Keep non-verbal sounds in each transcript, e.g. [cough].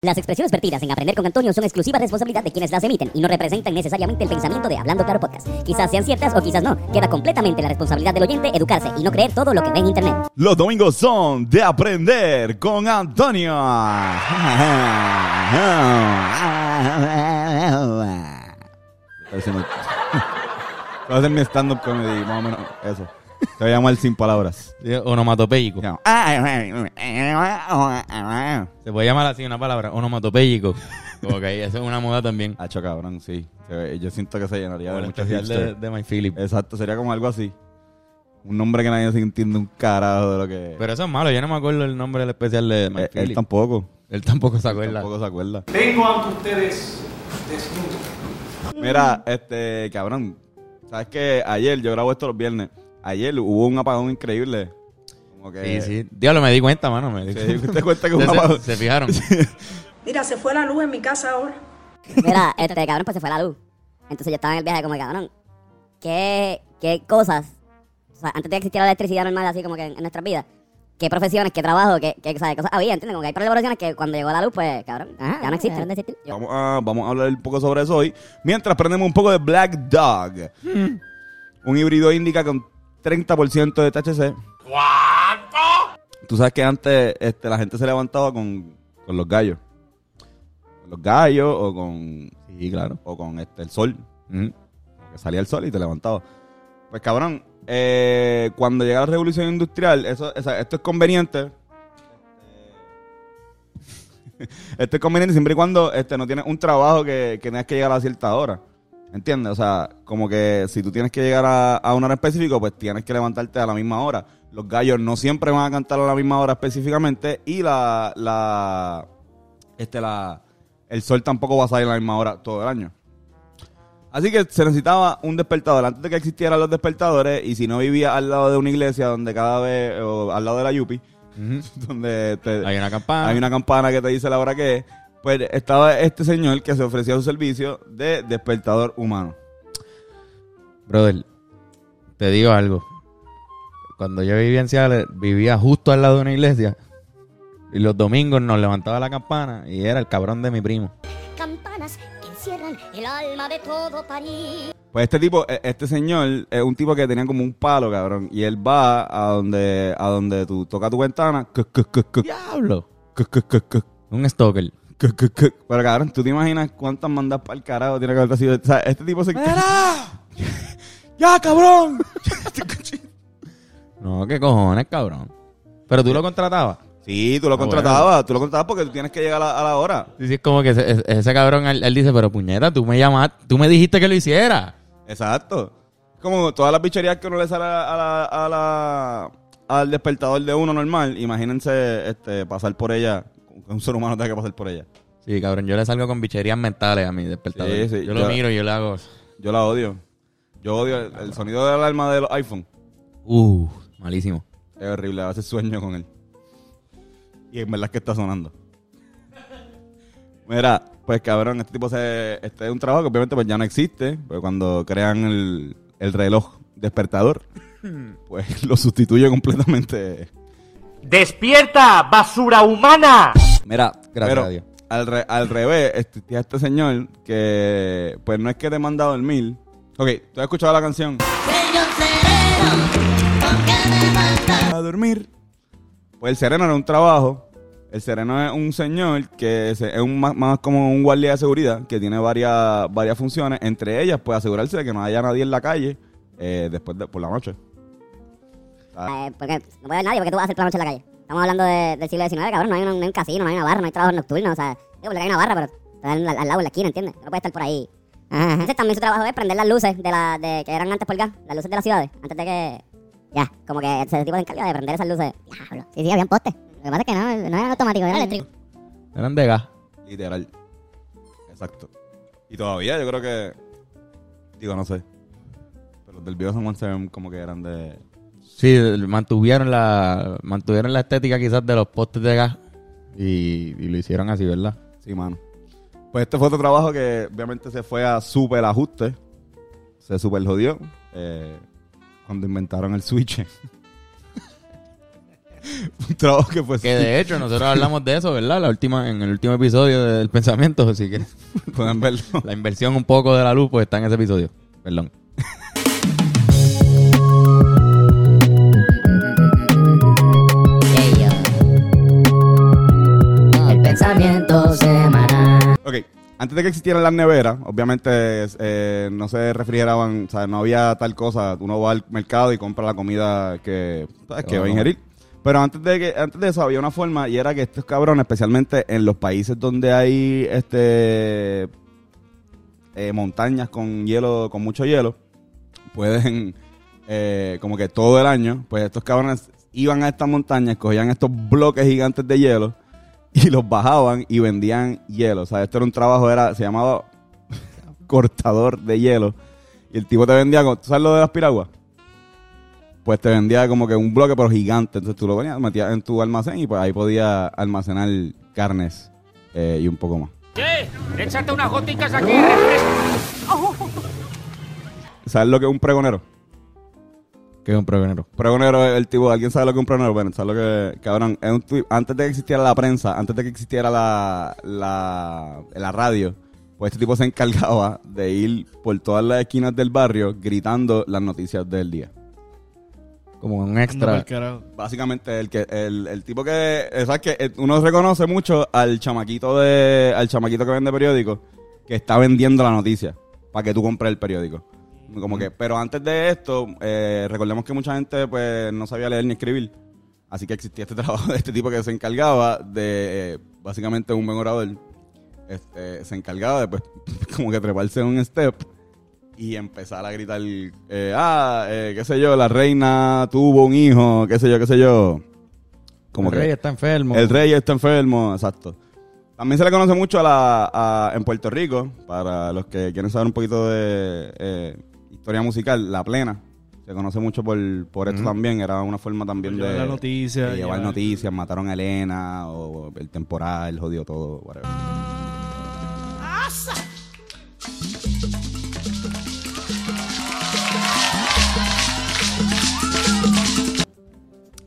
Las expresiones vertidas en Aprender con Antonio son exclusiva responsabilidad de quienes las emiten y no representan necesariamente el pensamiento de Hablando Claro Podcast. Quizás sean ciertas o quizás no. Queda completamente la responsabilidad del oyente educarse y no creer todo lo que ve en internet. Los domingos son de aprender con Antonio. [laughs] A hacer [laughs] mi stand-up comedy, más o menos eso. Se va a llamar sin palabras. Onomatopéyico. Se Se puede llamar así una palabra, onomatopéyico. Ok, eso es una moda también. [laughs] Hacho cabrón, sí. Yo siento que se llenaría de muchos de, de My Philip. Exacto, sería como algo así. Un nombre que nadie se entiende un carajo de lo que Pero eso es malo, yo no me acuerdo el nombre del especial de My Eh, él Philip. tampoco. Él tampoco se acuerda. Tampoco se acuerda. Vengo ante ustedes desnudo. Mira, este, cabrón. ¿Sabes que Ayer, yo grabo esto los viernes. Ayer hubo un apagón increíble. Como que. Sí, sí. Diablo, me di cuenta, mano. Me di ¿Se dio cuenta que hubo un [laughs] se, apagón? se fijaron. Mira, se fue la luz en mi casa ahora. Mira, este cabrón, pues se fue la luz. Entonces yo estaba en el viaje como cabrón. ¿Qué, qué cosas, o sea, antes de que existiera la electricidad normal así como que en, en nuestras vidas, qué profesiones, qué trabajo, qué, qué o sea, cosas había, ¿entiendes? Como que hay profesiones que cuando llegó la luz, pues cabrón, ya no existen. de Vamos a, vamos a hablar un poco sobre eso hoy. Mientras prendemos un poco de Black Dog. Un híbrido indica con 30% de THC. ¿Cuánto? Tú sabes que antes este, la gente se levantaba con, con los gallos. Con los gallos o con. Sí, claro. O con este, el sol. Mm. que salía el sol y te levantaba. Pues cabrón, eh, cuando llega la revolución industrial, eso, o sea, esto es conveniente. Este, [laughs] esto es conveniente siempre y cuando este, no tienes un trabajo que, que tengas que llegar a cierta hora. ¿Entiendes? O sea, como que si tú tienes que llegar a, a una hora específica, pues tienes que levantarte a la misma hora. Los gallos no siempre van a cantar a la misma hora específicamente y la, la, este, la, el sol tampoco va a salir a la misma hora todo el año. Así que se necesitaba un despertador antes de que existieran los despertadores y si no vivía al lado de una iglesia donde cada vez, o al lado de la Yupi, [laughs] donde te- Hay una campana. hay una campana que te dice la hora que es, pues estaba este señor que se ofrecía su servicio de despertador humano. Brother, te digo algo. Cuando yo vivía en Seattle, vivía justo al lado de una iglesia. Y los domingos nos levantaba la campana y era el cabrón de mi primo. Campanas que encierran el alma de todo París. Pues este tipo, e- este señor es un tipo que tenía como un palo, cabrón, y él va a donde a donde tú tocas tu ventana, Diablo. Un stalker. Pero cabrón, ¿tú te imaginas cuántas mandas para el carajo tiene que haber sido? O sea, este tipo se... [laughs] ¡Ya, cabrón! [laughs] No, qué cojones, cabrón. Pero tú lo contratabas. Sí, tú lo Ah, contratabas, tú lo contratabas porque tú tienes que llegar a la, a la hora. Sí, sí, es como que ese, cabrón, él, él dice, pero puñeta, tú me llamaste, tú me dijiste que lo hiciera. Exacto. Como todas las bicherías que uno le sale a la, a la- al despertador de uno normal, imagínense este, pasar por ella, un ser humano tenga que pasar por ella. Sí, cabrón, yo le salgo con bicherías mentales a mi despertador. Sí, sí, yo yo- lo miro y yo le hago... Yo la odio. Yo odio el, el sonido de alarma de los iPhone. Uh, malísimo. Es horrible, a veces sueño con él. Y en verdad es que está sonando. Mira, pues cabrón, este tipo se, este es un trabajo que obviamente pues ya no existe, pero cuando crean el, el reloj despertador, [laughs] pues lo sustituye completamente. ¡Despierta, basura humana! Mira, Gracias pero a Dios. Al, re- al revés, este, este señor que pues no es que te manda a dormir. Ok, ¿tú has escuchado la canción? A dormir. Pues el sereno era un trabajo. El sereno es un señor que es un, más, más como un guardia de seguridad que tiene varias, varias funciones. Entre ellas, pues asegurarse de que no haya nadie en la calle eh, después de por la noche. Eh, porque no puede haber nadie porque tú vas a hacer por la noche en la calle. Estamos hablando de- del siglo XIX, cabrón. No hay, un, no hay un casino, no hay una barra, no hay trabajo nocturno. O sea, digo, porque hay una barra, pero está al, al lado, en la esquina, ¿entiendes? No puede estar por ahí. Ajá. Entonces también su trabajo es prender las luces de la, de, que eran antes por gas, las luces de las ciudades, antes de que. Ya, como que ese tipo se encarga de prender esas luces. Diablo. Sí, sí, habían postes. Lo que pasa es que no, no eran automáticos, eran eléctricos. Eran de gas. Literal. Exacto. Y todavía yo creo que. Digo, no sé. Pero los del Viejo San Juan se ven como que eran de. Sí, mantuvieron la mantuvieron la estética quizás de los postes de gas y, y lo hicieron así, ¿verdad? Sí, mano. Pues este fue otro trabajo que obviamente se fue a super ajuste. Se super jodió. eh, cuando inventaron el switch. [laughs] un trabajo que pues Que de hecho nosotros hablamos de eso, ¿verdad? La última, en el último episodio del pensamiento, así que [laughs] pueden verlo. la inversión un poco de la luz pues está en ese episodio. Perdón. Pensamiento semanal. Ok, antes de que existieran las neveras, obviamente eh, no se refrigeraban, o sea, no había tal cosa. Uno va al mercado y compra la comida que, ¿sabes? que va a ingerir. Pero antes de que antes de eso había una forma y era que estos cabrones, especialmente en los países donde hay este eh, montañas con hielo, con mucho hielo, pueden eh, como que todo el año, pues estos cabrones iban a estas montañas, cogían estos bloques gigantes de hielo [laughs] y los bajaban y vendían hielo. O sea, esto era un trabajo, era, se llamaba [laughs] cortador de hielo. Y el tipo te vendía, ¿tú sabes lo de las piraguas? Pues te vendía como que un bloque pero gigante. Entonces tú lo venías, metías en tu almacén y pues ahí podías almacenar carnes eh, y un poco más. ¿Qué? Échate unas goticas aquí. ¿Sabes lo que es un pregonero? Que es un pregonero. Pregonero es el tipo, ¿alguien sabe lo que es un pregonero? Bueno, ¿sabes lo que, cabrón? Es un antes de que existiera la prensa, antes de que existiera la, la, la radio, pues este tipo se encargaba de ir por todas las esquinas del barrio gritando las noticias del día. Como un extra. Básicamente el que el, el tipo que sabes que eh, uno reconoce mucho al chamaquito de al chamaquito que vende periódico que está vendiendo la noticia para que tú compres el periódico. Como que, pero antes de esto, eh, recordemos que mucha gente pues no sabía leer ni escribir. Así que existía este [laughs] trabajo de este tipo que se encargaba de, eh, básicamente un buen orador, este, se encargaba de pues [laughs] como que treparse un step y empezar a gritar, eh, ah, eh, qué sé yo, la reina tuvo un hijo, qué sé yo, qué sé yo. Como el que rey está enfermo. el rey está enfermo, exacto. También se le conoce mucho a la, a- en Puerto Rico, para los que quieren saber un poquito de historia musical, la plena. Se conoce mucho por, por esto también, era una forma también de, llevar noticias, mataron a Elena, o el temporal, jodió todo, whatever.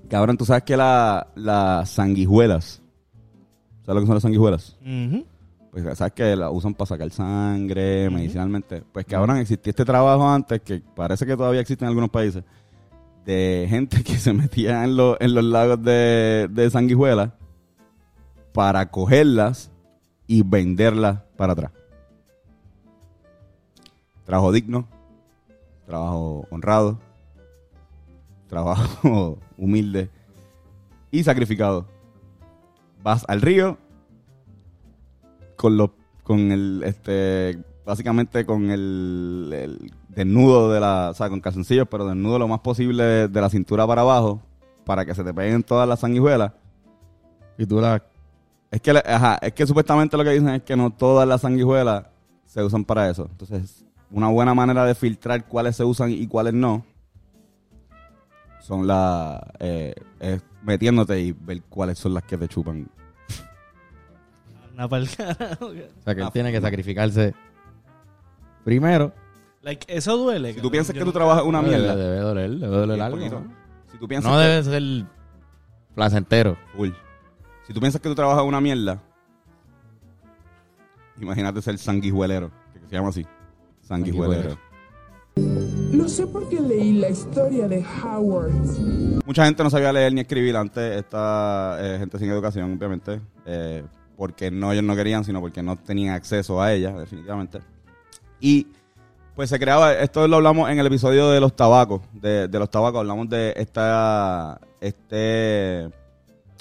Cabrón, tú sabes que la- las sanguijuelas, ¿sabes lo que son las sanguijuelas? Ujú. Pues sabes que la usan para sacar sangre, medicinalmente. Pues cabrón, existía este trabajo antes, que parece que todavía existe en algunos países, de gente que se metía en, los- en los lagos de, de sanguijuelas para cogerlas y venderlas para atrás. Trabajo digno, trabajo honrado, trabajo [laughs] humilde y sacrificado. Vas al río con los con el este básicamente con el, desnudo de la o sea con calzoncillos pero desnudo lo más posible de, la cintura para abajo para que se te peguen todas las sanguijuelas. Y tú la... es que ajá, es que supuestamente lo que dicen es que no todas las sanguijuelas se usan para eso. Entonces una buena manera de filtrar cuáles se usan y cuáles no son las eh, metiéndote y ver cuáles son las que te chupan Anda pa'l carajo. O sea, que él tiene que sacrificarse primero. Like, eso duele. si tú cabrón. piensas que Yo tú nunca- trabajas una Debe- mierda Debe doler, debe doler algo. poquito. ¿no? Si tú piensas No que- debe ser placentero. Full. Si tú piensas que tú trabajas una mierda, imagínate ser sanguijuelero, que se llama así. Sanguijuelero. Lo sé porque leí la historia de Howard. Mucha gente no sabía leer ni escribir antes, esta eh, gente sin educación, obviamente, eh, porque no ellos no querían, sino porque no tenían acceso a ella, definitivamente. Y pues se creaba, esto lo hablamos en el episodio de los tabacos, de, de los tabacos, hablamos de esta, este,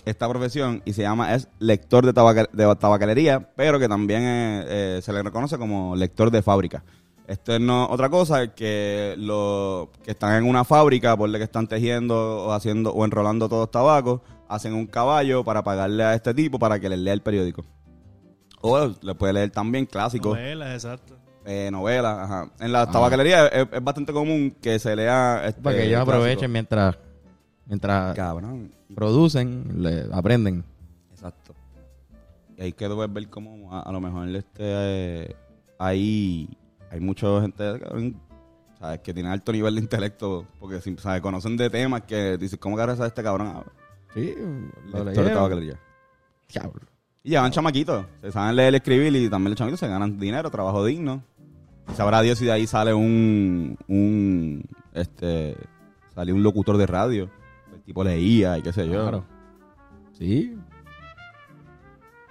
esta profesión y se llama, es lector de, tabaca- de tabacalería, pero que también eh, eh, se le reconoce como lector de fábrica. Esto es no otra cosa que los que están en una fábrica, por que están tejiendo o haciendo o enrolando todos tabacos, hacen un caballo para pagarle a este tipo para que les lea el periódico. O le puede leer también clásicos, Novelas, exacto. eh, novelas. Ajá. En la tabacalería es, es bastante común que se lea. Este, Para que ellos aprovechen mientras, mientras Cabrón. producen, le aprenden. Exacto. Y hay que ver cómo a, a lo mejor este eh, hay, hay mucha gente cabrón, ¿sabes? que tiene alto nivel de intelecto porque ¿sabes? conocen de temas que dicen, ¿cómo que ahora sabe este cabrón? Sí, lo leyeron. tabacalería. Diablo. Y llevan chamaquitos. Se saben leer y escribir y también los chamaquitos se ganan dinero, trabajo digno. Y sabrá Dios si de ahí sale un, un este sale un locutor de radio. El tipo leía y qué sé yo. Claro. Sí.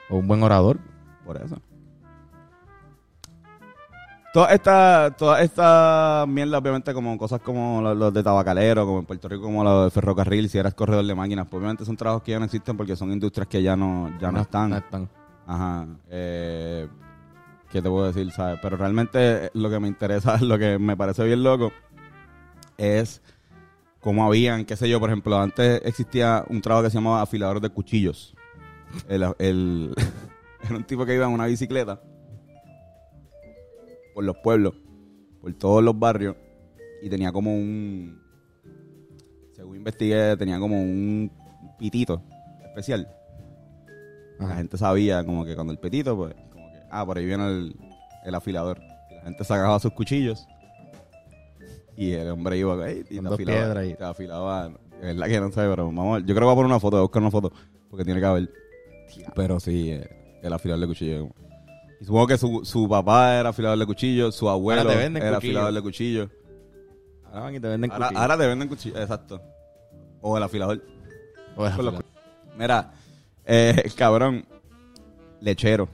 O un buen orador. Por eso. Todas estas toda esta mierda, obviamente, como cosas como los, los de tabacalero, como en Puerto Rico, como los de ferrocarril, si eras corredor de máquinas, pues obviamente son trabajos que ya no existen porque son industrias que ya no, ya no, están. No están. Ajá. Eh, ¿Qué te puedo decir, sabes? Pero realmente eh, lo que me interesa, [laughs] lo que me parece bien loco, es cómo habían, qué sé yo, por ejemplo, antes existía un trabajo que se llamaba afilador de cuchillos. El, el- [laughs] era un tipo que iba en una bicicleta por los pueblos, por todos los barrios, y tenía como un, según investigué, tenía como un pitito especial. La gente sabía como que cuando el petito, pues, como que, ah, por ahí viene el, el afilador. La gente sacaba sus cuchillos y el hombre iba y Con te afilaba. y- Te afilaba. Es verdad que no sé, pero vamos a ver. Yo creo que voy a poner una foto, voy a buscar una foto, porque tiene que haber. Pero sí, eh, el afilador de cuchillos. Y supongo que su, su papá era afilador de cuchillos, su abuelo Ahora te venden era cuchillos. afilador de cuchillos. Ahora van y te venden Ahora, cuchillos. ahora te venden cuchillos, exacto. O el afilador. O es Con los- afilador. Mira, eh, [laughs] cabrón, lechero.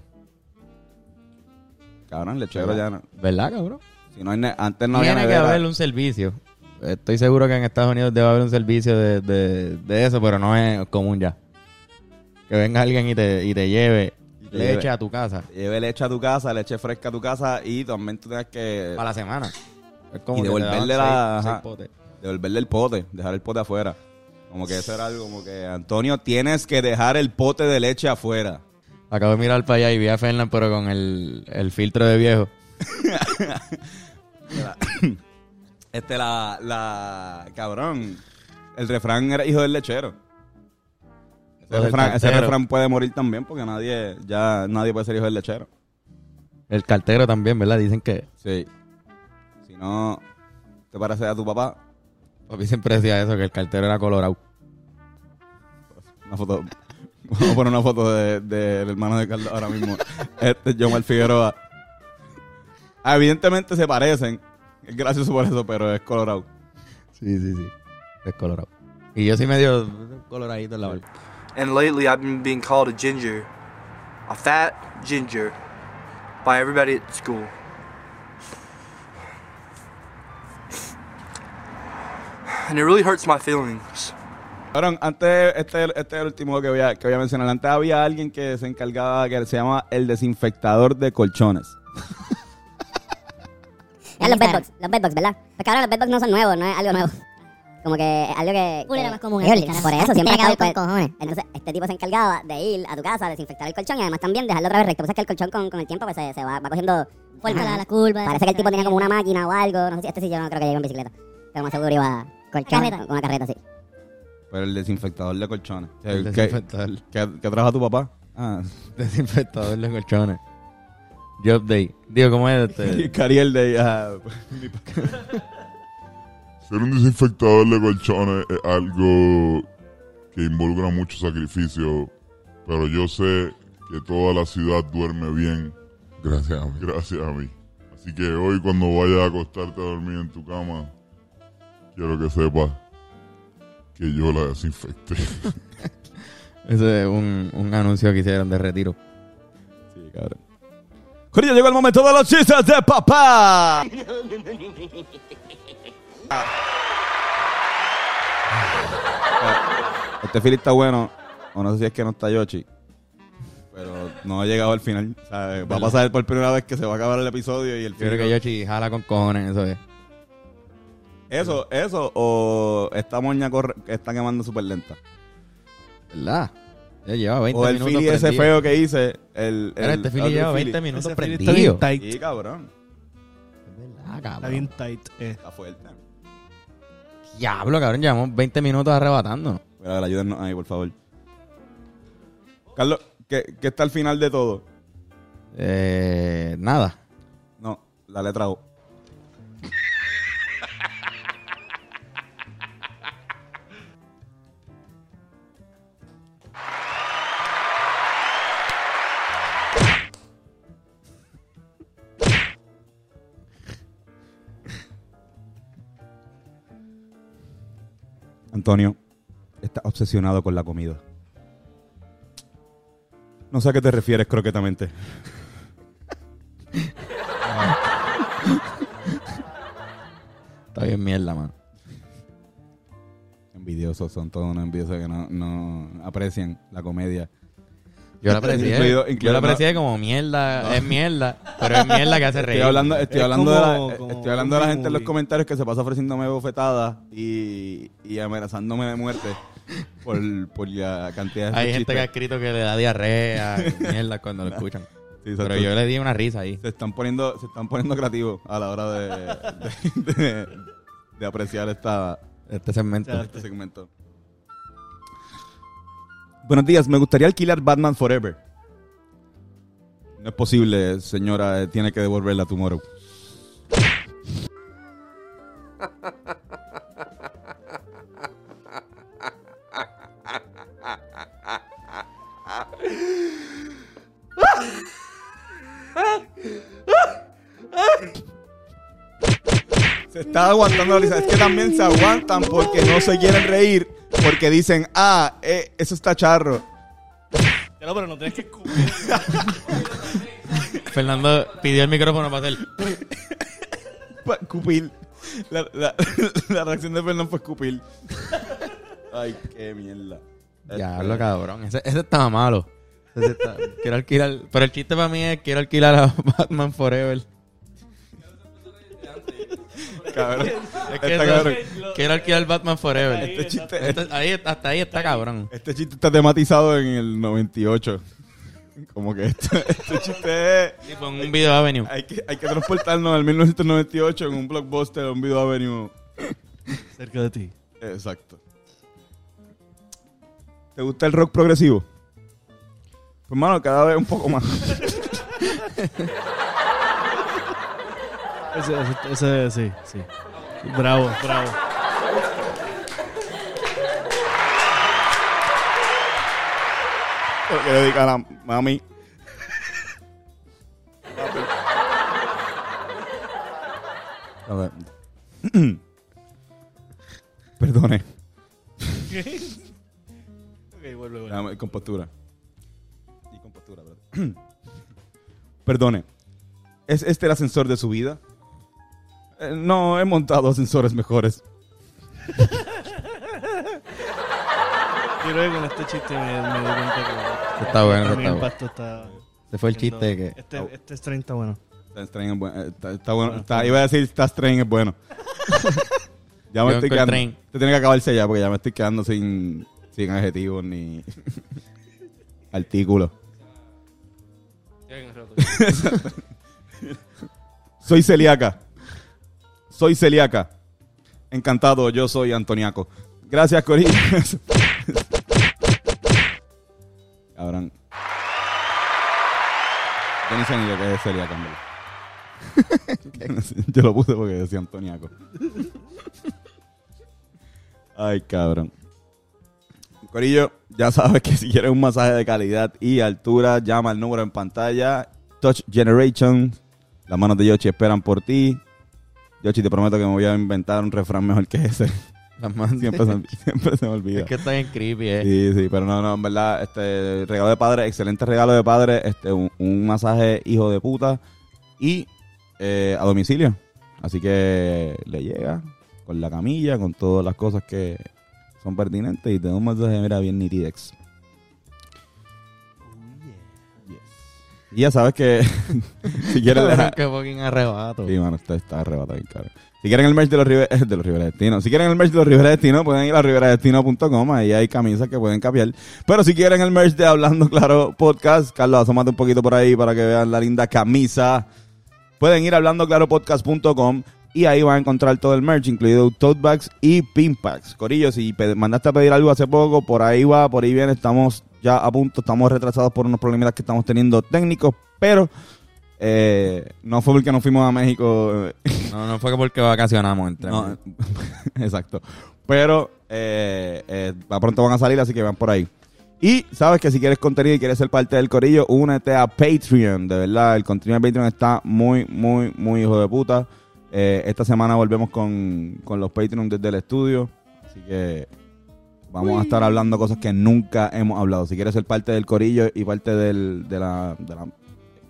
Cabrón, lechero ya no. ¿Verdad, cabrón? Si no hay ne- antes no había Tiene que nevera. haber un servicio. Estoy seguro que en Estados Unidos debe haber un servicio de, de, de eso, pero no es común ya. Que venga alguien y te, y te lleve leche lleve. a tu casa Lleve leche a tu casa, leche fresca a tu casa y también tú tienes que para la semana. Es Y que te devolverle la- seis- ajá. seis potes. devolverle el pote, dejar el pote afuera. Como que eso era algo como que, Antonio, tienes que dejar el pote de leche afuera. Acabo de mirar para allá y vi a Fernan, pero con el, el filtro de viejo. [coughs] Este, la, la, cabrón, el refrán era hijo del lechero. Ese, refrán, ese cartero. refrán puede morir también porque nadie, ya nadie puede ser hijo del lechero. El cartero también, ¿verdad? Dicen que. Sí. Si no te parece a tu papá, Papi siempre decía eso, que el cartero era colorado. una foto. [laughs] Vamos a poner una foto del de, del hermano de Carlos ahora mismo. [laughs] Este es Jomar Figueroa. Ah, evidentemente se parecen. Es gracioso por eso, pero es colorado. Sí, sí, sí. Es colorado. Y yo sí medio coloradito en la barba. And lately, I've been being called a ginger, a fat ginger, by everybody at school. And it really hurts my feelings. Cabrón, antes, este, este es el último que voy, a, que voy a mencionar. Antes había alguien que se encargaba, que se llama el desinfectador de colchones. [laughs] Es los bedbugs, los bedbugs, ¿verdad? Pues cabrón, los bedbugs no son nuevos, no es algo nuevo. Como que es algo que... Era más común. Por eso, siempre haber con cojones. Entonces, este tipo se encargaba de ir a tu casa, desinfectar el colchón y además también dejarlo otra vez recto. Pues es que el colchón con, con el tiempo pues se, se va, va cogiendo... Forma la, la curva. Parece que el tipo tenía como una máquina o algo. No sé si este sí yo no creo que llegó en bicicleta. Pero más seguro iba colchón, Carreta. con una carreta así. Pero el desinfectador de colchones. El ¿Qué, desinfectador. qué, qué trabaja tu papá? Ah, [laughs] Desinfectador de colchones. Job day. Digo, ¿cómo es este? [laughs] Cariel de... ah, [laughs] Ser un desinfectador de colchones es algo que involucra mucho sacrificio, pero yo sé que toda la ciudad duerme bien gracias a mí. Gracias a mí. Así que hoy cuando vayas a acostarte a dormir en tu cama, quiero que sepas que yo la desinfecté. [laughs] Ese es un, un anuncio que hicieron de retiro. Sí, cabrón. Corillo, llegó el momento de los chistes de papá. [laughs] Este fili está bueno, o no sé si es que no está Yoshi, pero no ha llegado al final. O sea, va a pasar por primera vez que se va a acabar el episodio y el Yo creo que Yoshi jala con cojones, eso es. Eso, eso, o esta moña corre, que está quemando súper lenta. ¿Verdad? Ya lleva 20 O el minutos fili ese feo que hice. El, Mira, el este fili lleva fili. 20 minutos Ese fili está prendido. bien tight. Sí, cabrón. Ah, Está cabrón. bien tight. eh. Está fuerte. Diablo, cabrón, llevamos 20 minutos arrebatándonos. Mira, ayúdenos ahí, por favor. Carlos, ¿qué, qué está al final de todo? Eh, nada. No, la letra O. Antonio, está obsesionado con la comida. No sé a qué te refieres croquetamente. [laughs] Está bien mierda, mano. Envidiosos, son todos unos envidiosos que no, no aprecian la comedia. Yo la aprecié. Incluido- yo la aprecié como mierda. Es mierda. Pero es mierda que hace reír. Estoy hablando, estoy Es hablando, de, la, como estoy hablando de la gente en los comentarios que se pasa ofreciéndome bofetadas y, y amenazándome de muerte por, por la cantidad de Hay gente que ha escrito que le da diarrea, [laughs] mierda, cuando lo escuchan. Sí, exacto. Pero yo le di una risa ahí. se están poniendo se están poniendo creativos a la hora de, de, de- de apreciar esta, Este segmento. este segmento. Buenos días, me gustaría alquilar Batman Forever. No es posible, señora, eh, tiene que devolverla a Tomorrow. Se está aguantando la risa. Es que también se aguantan porque no se quieren reír. Porque dicen, ah, eh, eso está charro. Claro, pero no tienes que escupir. [laughs] Fernando pidió el micrófono para hacer. Pa- Cupil. La, la- [laughs] la reacción de Fernando fue escupir. Ay, qué mierda. Ya, Este, hablo cabrón. Ese, ese estaba malo. Ese está- quiero alquilar. Pero el chiste para mí es quiero alquilar a [laughs] Batman Forever. Cabrón. Es que Está eso- cabrón. quiero alquilar Batman Forever. Este chiste, Este- ahí, hasta ahí está cabrón. este chiste está tematizado en el 98. Como que esto- [laughs] este chiste es... Sí, en un video Avenue. Hay que, hay que transportarnos al 1998 en un blockbuster, un video avenue. Cerca de ti. Exacto. ¿Te gusta el rock progresivo? Pues, mano, cada vez un poco más. [laughs] Ese, ese, ese- sí, sí. Bravo, bravo. Lo que dedica a la mami. A ver. [clears throat] Perdone. Ok, vuelve, vuelve. Compostura. Y compostura, ¿verdad? [clears throat] Perdone. ¿Es este el ascensor de su vida? Eh, no, he montado ascensores mejores. Yo creo que con este chiste me, me di cuenta que... Está bueno, está mi bueno. impacto está... Ese fue el chiste que. Este, este strain está bueno. Está, Strain es bueno. eh, Está, está bueno. Está- iba a decir, está Strain es bueno. [laughs] ya me Yo estoy con quedando. Strain. Te tiene que acabarse ya porque ya me estoy quedando sin, sin adjetivos ni [laughs] artículos. [laughs] Soy celíaca. Soy celíaca. Encantado, yo soy Antoniaco. Gracias, Corillo. [laughs] Cabrón. Yo ni sé ni que es celíaca. [laughs] Yo lo puse porque decía Antoniaco. Ay, cabrón. Corillo, ya sabes que si quieres un masaje de calidad y altura, llama al número en pantalla. Touch Generation. Las manos de Yoshi esperan por ti. Yoshi, te prometo que me voy a inventar un refrán mejor que ese. [laughs] Las manos- Siempre se, siempre se me olvida. Es que está bien creepy, eh. Sí, sí, pero no, no, en verdad, este regalo de padre, excelente regalo de padre, este un, un masaje hijo de puta y eh, a domicilio. Así que le llega con la camilla, con todas las cosas que son pertinentes y te da un masaje, mira, bien nitidex. Y ya sabes que [laughs] si quieres [laughs] Cabrón, dejar... Qué fucking arrebato. Sí, mano, está, está arrebatado bien caro. Si quieren el merch de los, River, [laughs] de los Rivera Destino, si quieren el merch de los Rivera Destino, pueden ir a riveradestino.com, ahí hay camisas que pueden capiar. Pero si quieren el merch de Hablando Claro Podcast, Carlos, asómate un poquito por ahí para que vean la linda camisa. Pueden ir a hablandoclaropodcast.com y ahí van a encontrar todo el merch, incluido tote bags y pin packs. Corillo, si mandaste a pedir algo hace poco, por ahí va, por ahí viene, estamos ya a punto, estamos retrasados por unos problemas que estamos teniendo técnicos, pero eh, no fue porque nos fuimos a México eh, No, no fue porque vacacionamos entre no, [laughs] exacto. Pero eh, eh, a pronto van a salir, así que van por ahí. Y sabes que si quieres contenido y quieres ser parte del corillo, únete a Patreon. De verdad, el contenido de Patreon está muy, muy, muy hijo de puta. Eh, esta semana volvemos con, con los Patreon desde el estudio. Así que Vamos a estar hablando cosas que nunca hemos hablado. Si quieres ser parte del corillo y parte del, de la... De la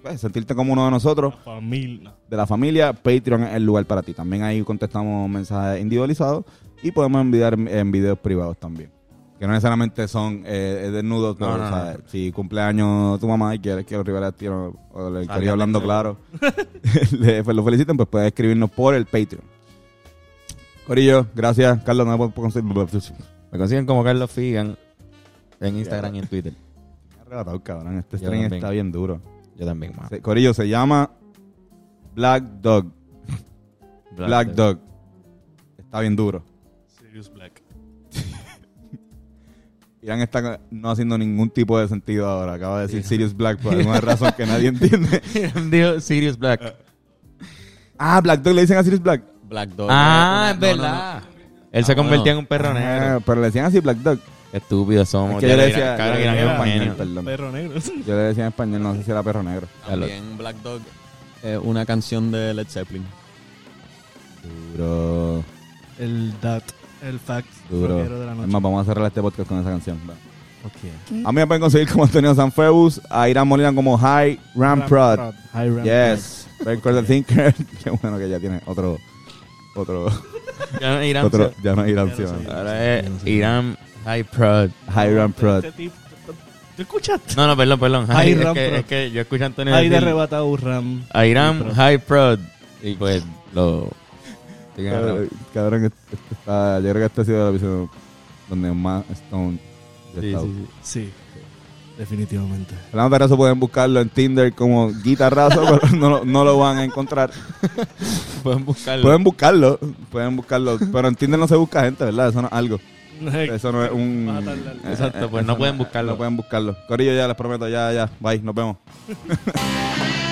pues, sentirte como uno de nosotros, Familia. de la familia, Patreon es el lugar para ti. También ahí contestamos mensajes individualizados y podemos enviar en videos privados también. Que no necesariamente son eh, desnudos, pero No, no, o sea, no. si cumpleaños tu mamá y quieres que los Rivera Destino o Salgan corillo hablando claro, [laughs] [laughs] le, pues, lo feliciten, pues puedes escribirnos por el Patreon. Corillo, gracias. Carlos, no puedo conseguir. Me consiguen como Carlos Figan en Instagram y en Twitter. Me ha arrebatado, cabrón. Este Yo stream también. está bien duro. Yo también, más. Se- Corillo, se llama Black Dog. [laughs] Black, Dog. Está bien duro. Sirius Black. [laughs] Irán está no haciendo ningún tipo de sentido ahora. Acaba de decir Sirius Black por [laughs] alguna razón que nadie entiende. Dijo Sirius Black. Ah, Black Dog le dicen a Sirius Black. Black Dog. Ah, es no, no, verdad. Él se Ah, convertía bueno. en un perro Ah, negro. pero le decían así Black Dog. Qué estúpidos somos. Es que yo le decía- cabrón, yo le Irán es decía un español, perdón. Perro negro. Yo le decía en español, no sé si era perro negro. También Black Dog es una canción de Led Zeppelin. Duro, El dat. El fact. duro. de la Es noche. más, vamos a cerrar este podcast con esa canción. va. Ok. A mí me pueden conseguir como Antonio Sanfebus, a Irán Molina como High Ramprod. High Ram Yes. Very the Thinker. [laughs] Qué bueno que ya tiene otro. Otro. Ya no es Irán. otro ya no es Irán, Ya no. Ahora es Irán High Prod. High Ramprod. Este tipo- ¿Tú escuchaste? No, no, perdón, perdón. High High, es, Ram que, Prod. es que yo escucho a Antonio Ahí de decir arrebatado Ram. a Irán Prod. High Prod. Y pues lo... Cabrón, cabrón, este- este está- yo creo que este ha sido el episodio donde más Stone Sí, estado. sí, sí. Definitivamente. De Terrazo pueden buscarlo en Tinder como guitarrazo, [laughs] pero no, lo- no lo van a encontrar. [laughs] Pueden buscarlo. Pueden buscarlo, pueden buscarlo, pero en Tinder no se busca gente, ¿verdad? Eso no es algo. Eso no es un... Eh, Exacto, pues eso no pueden buscarlo. No pueden buscarlo. Corillo, ya les prometo, ya, ya. Bye, nos vemos. [laughs]